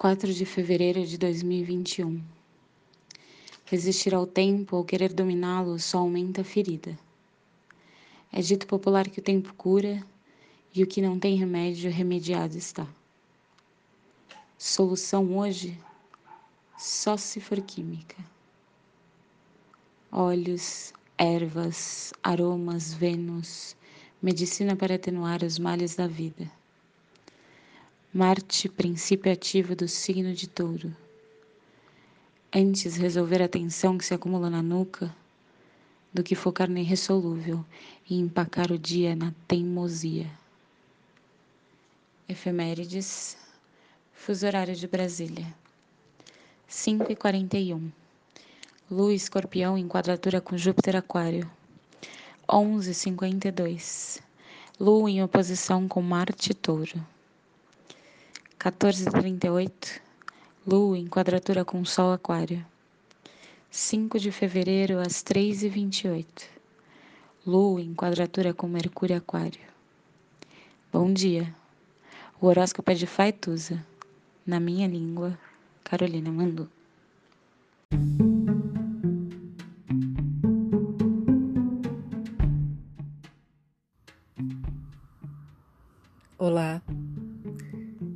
4 de fevereiro de 2021. Resistir ao tempo ou querer dominá-lo só aumenta a ferida. É dito popular que o tempo cura e o que não tem remédio, remediado está. Solução hoje? Só se for química. Óleos, ervas, aromas, Vênus, medicina para atenuar os males da vida. Marte, princípio ativo do signo de Touro. Antes resolver a tensão que se acumula na nuca do que focar no irressolúvel e empacar o dia na teimosia. Efemérides, fuso horário de Brasília. 5 e 41. Lua escorpião em quadratura com Júpiter aquário. 11 e 52. Lua em oposição com Marte touro. 14h38, Lua em quadratura com Sol Aquário. 5 de fevereiro às 3h28, Lua em quadratura com Mercúrio Aquário. Bom dia. O horóscopo é de Faituza. Na minha língua, Carolina mandou. Olá.